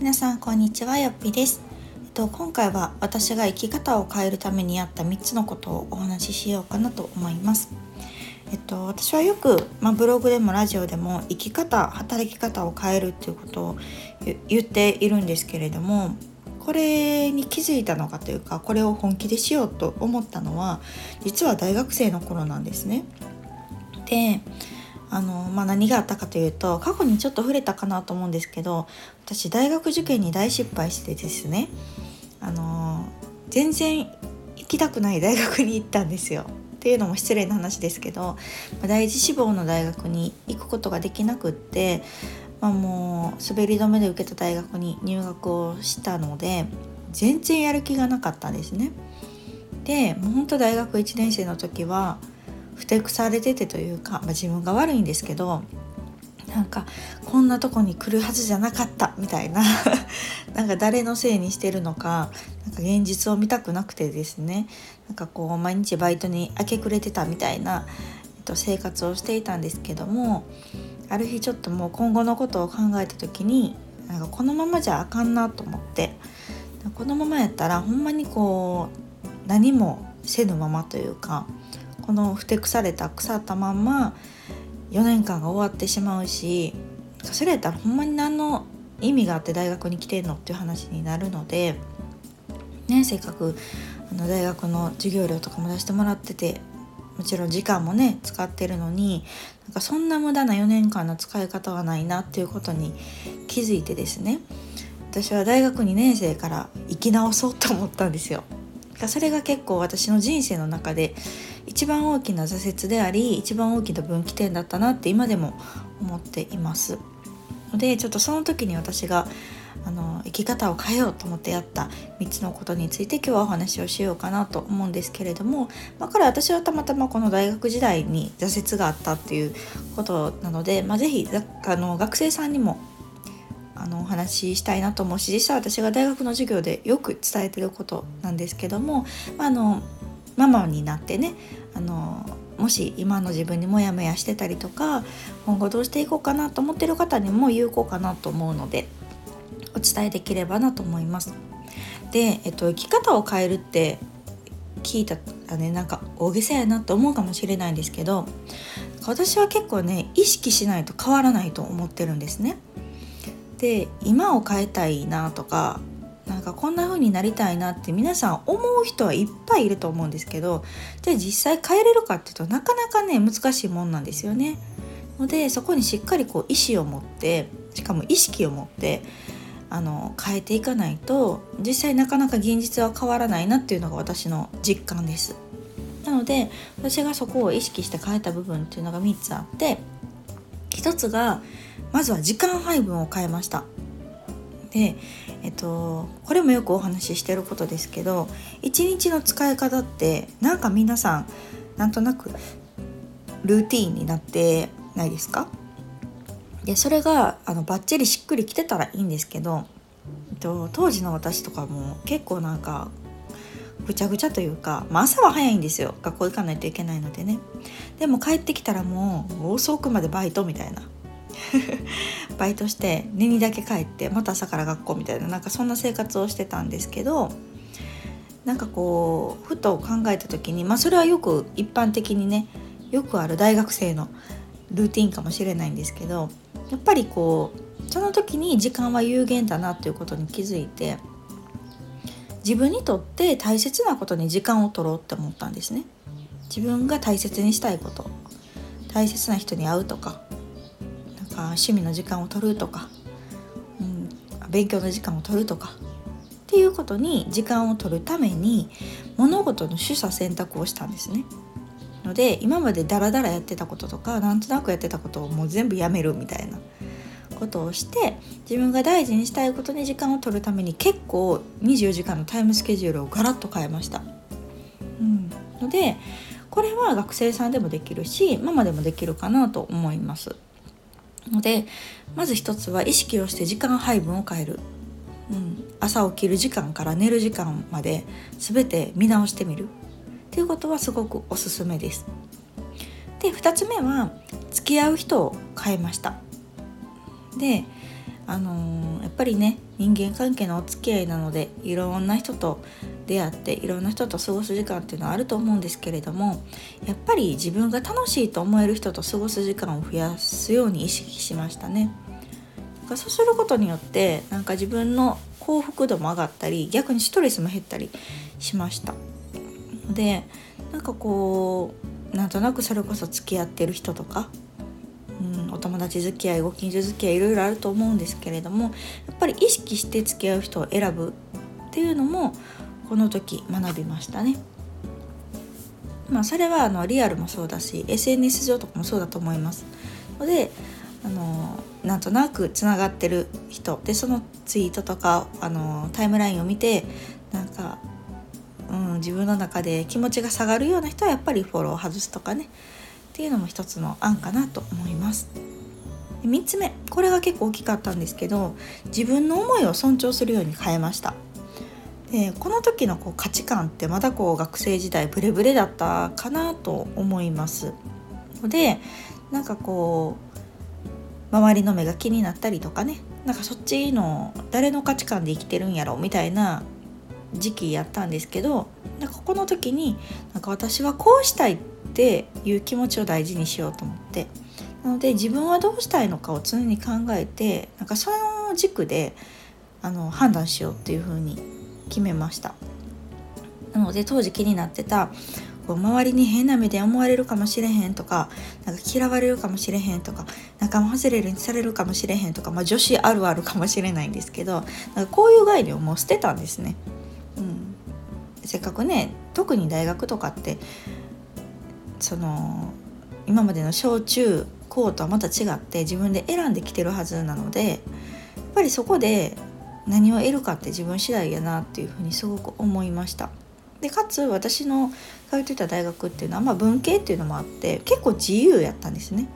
皆さんこんにちはよっぴです、えっと、今回は私が生き方を変えるためにやった3つのことをお話ししようかなと思いますえっと、私はよく、まあ、ブログでもラジオでも生き方働き方を変えるっていうことを言っているんですけれどもこれに気づいたのかというかこれを本気でしようと思ったのは実は大学生の頃なんですね。であの、まあ、何があったかというと過去にちょっと触れたかなと思うんですけど私大学受験に大失敗してですねあの全然行きたくない大学に行ったんですよ。っていうのも失礼な話ですけど第一志望の大学に行くことができなくってまあ、もう滑り止めで受けた大学に入学をしたので全然やる気がなかったんですね。でもうほんと大学1年生の時はふてくされててというか、まあ、自分が悪いんですけどなんかこんなとこに来るはずじゃなかったみたいな。なんか誰のせいにしてるのかなんか現実を見たくなくてですね。なんかこう毎日バイトに明け暮れてたみたいな、えっと、生活をしていたんですけどもある日ちょっともう今後のことを考えた時になんかこのままじゃあかんなと思ってこのままやったらほんまにこう何もせぬままというかこのふてくされた腐ったまんま4年間が終わってしまうしそれやったらほんまに何の意味があって大学に来てんのっていう話になるので、ね、せっかくあの大学の授業料とかも出してもらっててもちろん時間もね使ってるのになんかそんな無駄な4年間の使い方はないなっていうことに気づいてですね私は大学2年生から生き直そうと思ったんですよ。それが結構私の人生の中で一番大きな挫折であり一番大きな分岐点だったなって今でも思っていますの。でちょっとその時に私があの生き方を変えようと思ってやった3つのことについて今日はお話をしようかなと思うんですけれども、まあ、これ私はたまたまこの大学時代に挫折があったっていうことなので、まあ、是非あの学生さんにもあのお話ししたいなと思うし実際私が大学の授業でよく伝えてることなんですけども、まあ、あのママになってねあのもし今の自分にモヤモヤしてたりとか今後どうしていこうかなと思ってる方にも有効かなと思うのでお伝えできればなと思います。で、えっと、生き方を変えるって聞いたらねなんか大げさやなと思うかもしれないんですけど私は結構ね意識しないと変わらないと思ってるんですね。で今を変えたいなとかなんかこんな風になりたいなって皆さん思う人はいっぱいいると思うんですけどじゃあ実際変えれるかっていうとなかなかね難しいもんなんですよね。のでそこにしっかりこう意思を持ってしかも意識を持ってあの変えていかないと実際なかなか現実は変わらないなっていうのが私の実感です。なので私がそこを意識して変えた部分っていうのが3つあって1つがまずは時間配分を変えました。で、えっと、これもよくお話ししてることですけど1日の使い方ってなんか皆さんなんとなくルーティーンになってないですか？でそれがあのバッチリしっくりきてたらいいんですけどえっと当時の私とかも結構なんかぐちゃぐちゃというか、まあ、朝は早いんですよ。学校行かないといけないのでね。でも帰ってきたらもう遅くまでバイトみたいな。バイトして寝にだけ帰ってまた朝から学校みたいななんかそんな生活をしてたんですけどなんかこうふと考えた時にまあそれはよく一般的にねよくある大学生のルーティンかもしれないんですけどやっぱりこうその時に時間は有限だなっていうことに気づいて自分にとって大切なことに時間を取ろうって思ったんですね自分が大切にしたいこと大切な人に会うとかなんか趣味の時間を取るとか、うん、勉強の時間を取るとかっていうことに時間を取るために物事の取捨選択をしたんですね。ので今までダラダラやってたこととかなんとなくやってたことをもう全部やめるみたいなことをして自分が大事にしたいことに時間を取るために結構24時間のタイムスケジュールをガラッと変えました。うん、のでこれは学生さんでもできるしママでもできるかなと思います。のでまず一つは意識をして時間配分を変える。うん、朝起きる時間から寝る時間まで全て見直してみるっていうことはすごくおすすめです。で2つ目は付き合う人を変えましたであのー、やっぱりね人間関係のお付き合いなのでいろんな人と出会っていろんな人と過ごす時間っていうのはあると思うんですけれどもやっぱり自分が楽しいと思える人と過ごす時間を増やすように意識しましたね。そうすることによってなんか自分の幸福度も上がったり逆にストレスも減ったりしました。でなんかこうなんとなくそれこそ付き合ってる人とか、達付き合いご近所付き合いいろいろあると思うんですけれどもやっぱり意識して付き合う人を選ぶっていうのもこの時学びましたね。まあ、それはあのリアルもそうだし SNS 上とかもそうだと思います。のであのなんとなくつながってる人でそのツイートとかあのタイムラインを見てなんか、うん、自分の中で気持ちが下がるような人はやっぱりフォローを外すとかねっていうのも一つの案かなと思います。3つ目これが結構大きかったんですけど自分の思いを尊重するように変えました。でこの時のこう価値観ってまだこう学生時代ブレブレだったかなと思いますのでなんかこう周りの目が気になったりとかねなんかそっちの誰の価値観で生きてるんやろみたいな時期やったんですけどなんかこの時になんか私はこうしたいっていう気持ちを大事にしようと思ってなので自分はどうしたいのかを常に考えてなんかその軸であの判断しようっていうふうに決めましたなので当時気になってたこう周りに変な目で思われるかもしれへんとかなんか嫌われるかもしれへんとか仲間外れにされるかもしれへんとか、まあ、女子あるあるかもしれないんですけどなんかこういう概念をもう捨てたんですね。うん、せっかくね特に大学とかってその今までの小中高とはまた違って自分で選んできてるはずなのでやっぱりそこで何を得るかって自分次第やなっていうふうにすごく思いました。でかつ私の通ってた大学っていうのは、まあ、文系っていうのもあって結構自由やったんですね。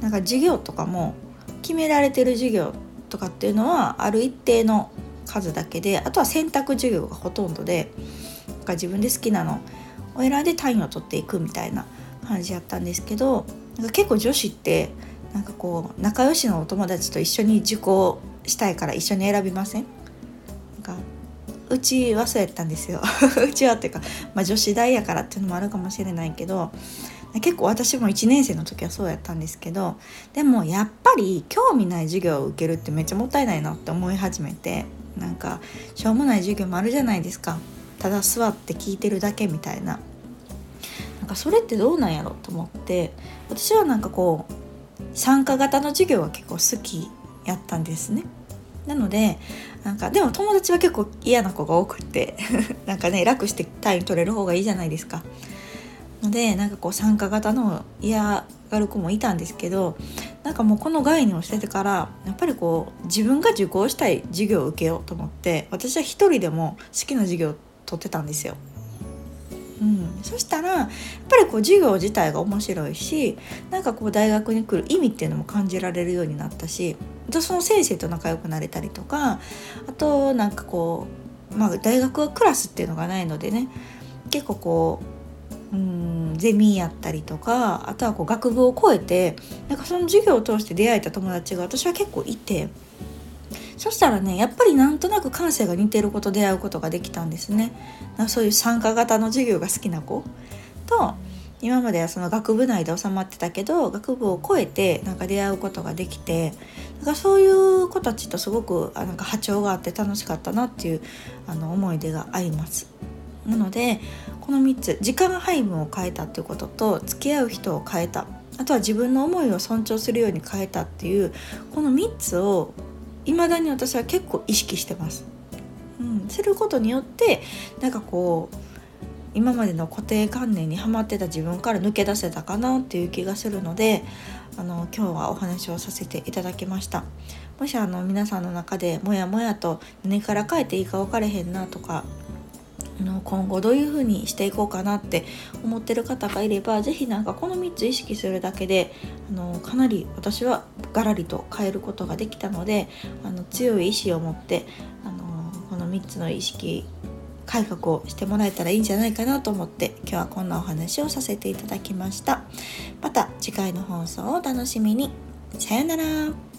なんか授業とかも決められてる授業とかっていうのはある一定の数だけであとは選択授業がほとんどでなんか自分で好きなのを選んで単位を取っていくみたいな感じやったんですけどなんか結構女子ってなんかこう仲良しのお友達と一緒に受講したいから一緒に選びません？なんかうちはそうやったんですよ。うちはっていうか、まあ、女子大やからっていうのもあるかもしれないけど結構私も1年生の時はそうやったんですけどでもやっぱり興味ない授業を受けるってめっちゃもったいないなって思い始めてなんかしょうもない授業もあるじゃないですか。ただ座って聞いてるだけみたいな。かそれってどうなんやろと思って私はなんかこう参加型の授業は結構好きやったんですね。なのでなんかでも友達は結構嫌な子が多くって なんかね楽して単位取れる方がいいじゃないですか。のでなんかこう参加型の嫌がる子もいたんですけどなんかもうこの概念を捨ててからやっぱりこう自分が受講したい授業を受けようと思って私は一人でも好きな授業を取ってたんですよ。うん、そしたらやっぱりこう授業自体が面白いしなんかこう大学に来る意味っていうのも感じられるようになったしその先生と仲良くなれたりとかあとなんかこう、まあ、大学はクラスっていうのがないのでね結構こううんゼミやったりとかあとはこう学部を超えてなんかその授業を通して出会えた友達が私は結構いてそしたらねやっぱりなんとなく感性が似てる子と出会うことができたんですね。そういう参加型の授業が好きな子。と今まではその学部内で収まってたけど学部を超えてなんか出会うことができてなんかそういう子たちとすごくなんか波長があって楽しかったなっていうあの思い出があります。なのでこの3つ時間配分を変えたっていうことと付き合う人を変えた。あとは自分の思いを尊重するように変えたっていうこの3つを未だに私は結構意識してます。うん、することによってなんかこう今までの固定観念にはまってた自分から抜け出せたかなっていう気がするのであの今日はお話をさせていただきましたもしあの皆さんの中でもやもやと何から変えていいか分かれへんなとかの今後どういう風にしていこうかなって思ってる方がいれば是非なんかこの3つ意識するだけであのかなり私はガラリと変えることができたのであの強い意志を持ってあのこの3つの意識改革をしてもらえたらいいんじゃないかなと思って今日はこんなお話をさせていただきました。また次回の放送をお楽しみに。さようなら。